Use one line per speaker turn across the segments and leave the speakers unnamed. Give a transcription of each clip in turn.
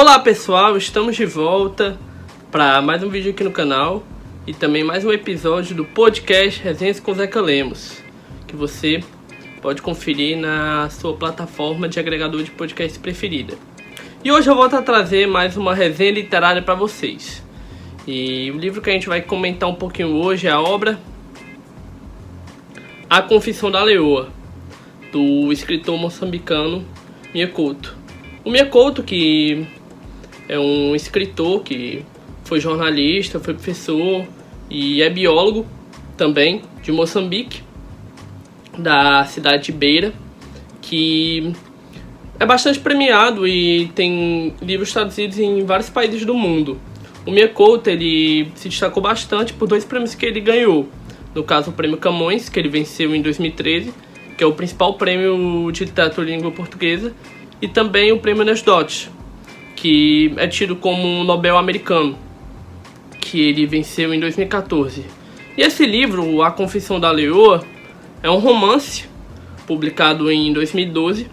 Olá pessoal, estamos de volta para mais um vídeo aqui no canal e também mais um episódio do podcast Resenhas com Zeca Lemos, que você pode conferir na sua plataforma de agregador de podcast preferida. E hoje eu volto a trazer mais uma resenha literária para vocês. E o livro que a gente vai comentar um pouquinho hoje é a obra A Confissão da Leoa, do escritor moçambicano Miyakoto. O Miyakoto, que é um escritor que foi jornalista, foi professor e é biólogo também de Moçambique, da cidade de Beira, que é bastante premiado e tem livros traduzidos em vários países do mundo. O Miyakoto ele se destacou bastante por dois prêmios que ele ganhou. No caso, o prêmio Camões, que ele venceu em 2013, que é o principal prêmio de literatura em língua portuguesa, e também o prêmio Nesdot, que é tido como um Nobel americano, que ele venceu em 2014. E esse livro, A Confissão da Leoa, é um romance publicado em 2012.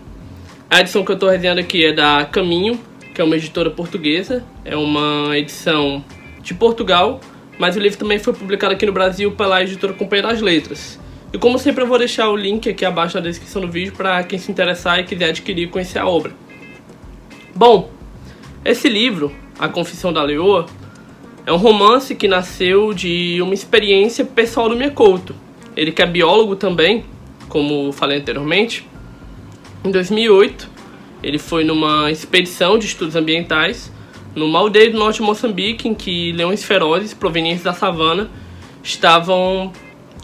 A edição que eu estou resenhando aqui é da Caminho, que é uma editora portuguesa, é uma edição de Portugal, mas o livro também foi publicado aqui no Brasil pela editora Companhia das Letras. E como sempre eu vou deixar o link aqui abaixo na descrição do vídeo para quem se interessar e quiser adquirir e conhecer a obra. Bom, esse livro, A Confissão da Leoa, é um romance que nasceu de uma experiência pessoal do Miyakoto. Ele que é biólogo também, como falei anteriormente. Em 2008, ele foi numa expedição de estudos ambientais numa aldeia do norte de Moçambique em que leões ferozes provenientes da savana estavam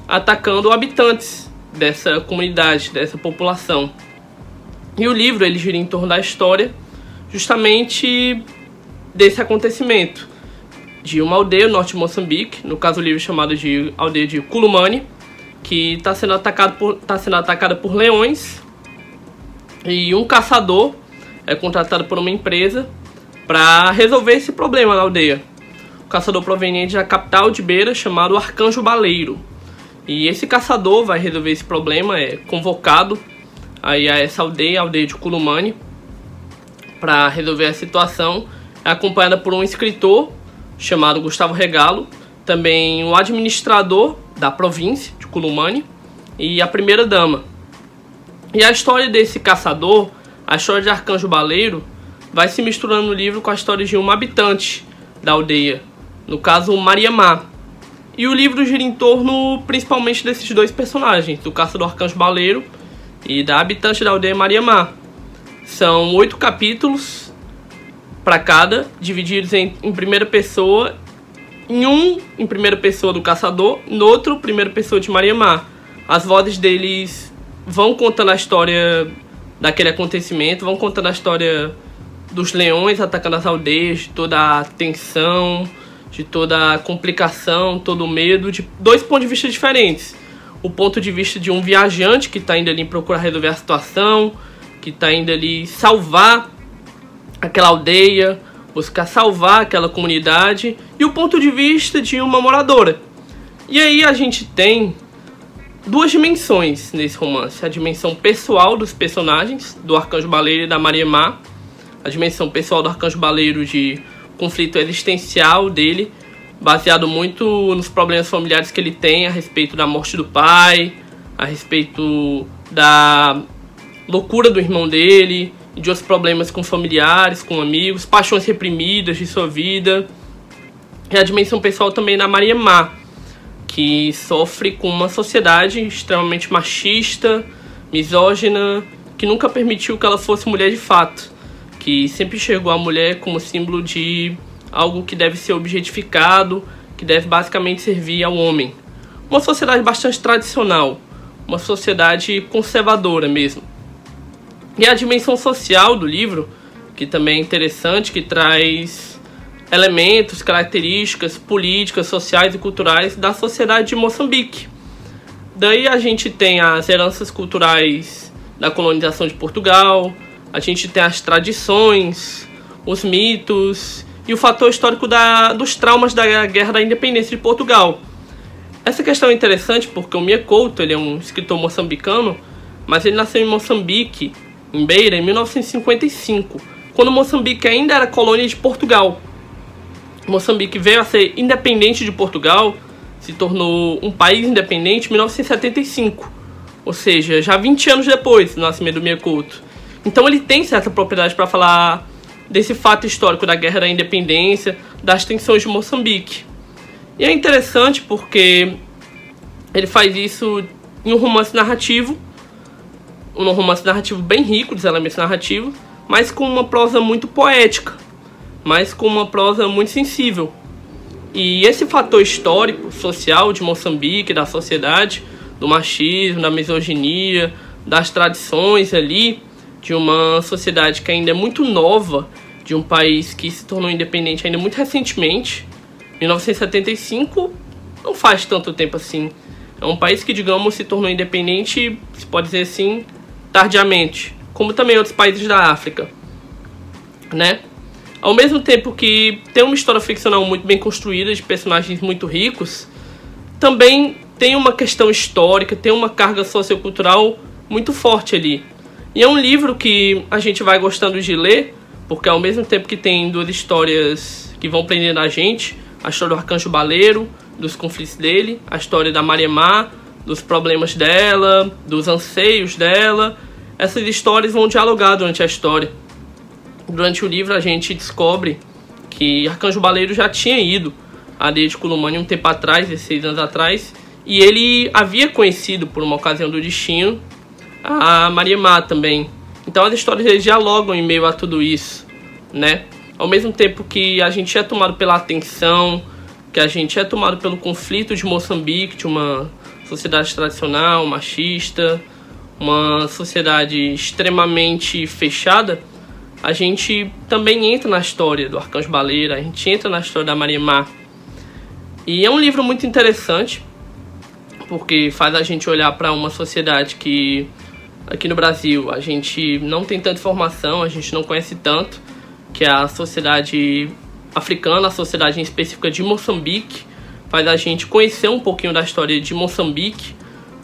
atacando habitantes dessa comunidade, dessa população. E o livro ele gira em torno da história justamente desse acontecimento de uma aldeia no norte de Moçambique, no caso o livro chamado de aldeia de Kulumani, que está sendo atacado por tá sendo atacada por leões e um caçador é contratado por uma empresa para resolver esse problema na aldeia. O caçador proveniente da capital de Beira chamado Arcanjo Baleiro. E esse caçador vai resolver esse problema, é convocado aí a essa aldeia, a aldeia de Kulumani, para resolver a situação, é acompanhada por um escritor chamado Gustavo Regalo, também o administrador da província de Kulumani e a primeira dama. E a história desse caçador, a história de Arcanjo Baleiro, vai se misturando no livro com a história de uma habitante da aldeia, no caso Maria Má. E o livro gira em torno principalmente desses dois personagens, do caçador Arcanjo Baleiro e da habitante da aldeia Maria Má. São oito capítulos para cada, divididos em, em, primeira pessoa. Em um, em primeira pessoa do caçador, no outro, primeira pessoa de Maria Mar. As vozes deles vão contando a história daquele acontecimento, vão contando a história dos leões atacando as aldeias, de toda a tensão, de toda a complicação, todo o medo, de dois pontos de vista diferentes. O ponto de vista de um viajante que está indo ali procurar resolver a situação, que está indo ali salvar aquela aldeia, buscar salvar aquela comunidade, e o ponto de vista de uma moradora. E aí a gente tem duas dimensões nesse romance: a dimensão pessoal dos personagens, do Arcanjo Baleiro e da Maria Má, a dimensão pessoal do Arcanjo Baleiro de conflito existencial dele, baseado muito nos problemas familiares que ele tem a respeito da morte do pai, a respeito da loucura do irmão dele, de outros problemas com familiares, com amigos, paixões reprimidas de sua vida. E a dimensão pessoal também da Maria Má, que sofre com uma sociedade extremamente machista, misógina, que nunca permitiu que ela fosse mulher de fato, que sempre enxergou a mulher como símbolo de algo que deve ser objetificado, que deve basicamente servir ao homem. Uma sociedade bastante tradicional, uma sociedade conservadora mesmo. E a dimensão social do livro, que também é interessante, que traz elementos, características políticas, sociais e culturais da sociedade de Moçambique. Daí a gente tem as heranças culturais da colonização de Portugal, a gente tem as tradições, os mitos e o fator histórico da, dos traumas da Guerra da Independência de Portugal. Essa questão é interessante porque o Mia Couto ele é um escritor moçambicano, mas ele nasceu em Moçambique em Beira em 1955, quando Moçambique ainda era colônia de Portugal. Moçambique veio a ser independente de Portugal, se tornou um país independente em 1975, ou seja, já 20 anos depois do nascimento do Miyakoto. Então ele tem certa propriedade para falar desse fato histórico da Guerra da Independência, das tensões de Moçambique. E é interessante porque ele faz isso em um romance narrativo, um romance narrativo bem rico dos elementos narrativos, mas com uma prosa muito poética, mas com uma prosa muito sensível. E esse fator histórico, social de Moçambique, da sociedade, do machismo, da misoginia, das tradições ali, de uma sociedade que ainda é muito nova, de um país que se tornou independente ainda muito recentemente. 1975 não faz tanto tempo assim. É um país que, digamos, se tornou independente, se pode dizer assim, tardiamente, como também outros países da África, né? Ao mesmo tempo que tem uma história ficcional muito bem construída, de personagens muito ricos, também tem uma questão histórica, tem uma carga sociocultural muito forte ali. E é um livro que a gente vai gostando de ler, porque ao mesmo tempo que tem duas histórias que vão prendendo a gente, a história do Arcanjo Baleiro, dos conflitos dele, a história da Mariemar, dos problemas dela, dos anseios dela, essas histórias vão dialogar durante a história. Durante o livro a gente descobre que Arcanjo Baleiro já tinha ido a Aldeia de Culumani um tempo atrás, 16 anos atrás, e ele havia conhecido por uma ocasião do destino a Maria Má também. Então as histórias dialogam em meio a tudo isso, né? Ao mesmo tempo que a gente é tomado pela atenção, que a gente é tomado pelo conflito de Moçambique, de uma sociedade tradicional, machista, uma sociedade extremamente fechada, a gente também entra na história do Arcanjo Baleira, a gente entra na história da Maria Má. E é um livro muito interessante, porque faz a gente olhar para uma sociedade que aqui no Brasil a gente não tem tanta informação, a gente não conhece tanto, que é a sociedade africana, a sociedade em específica de Moçambique, faz a gente conhecer um pouquinho da história de Moçambique,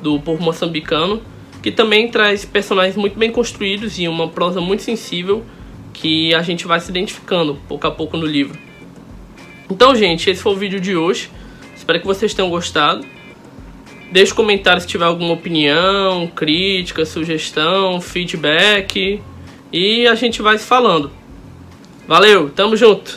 do povo moçambicano, que também traz personagens muito bem construídos e uma prosa muito sensível que a gente vai se identificando pouco a pouco no livro. Então, gente, esse foi o vídeo de hoje. Espero que vocês tenham gostado. Deixe comentário se tiver alguma opinião, crítica, sugestão, feedback. E a gente vai se falando. Valeu, tamo junto!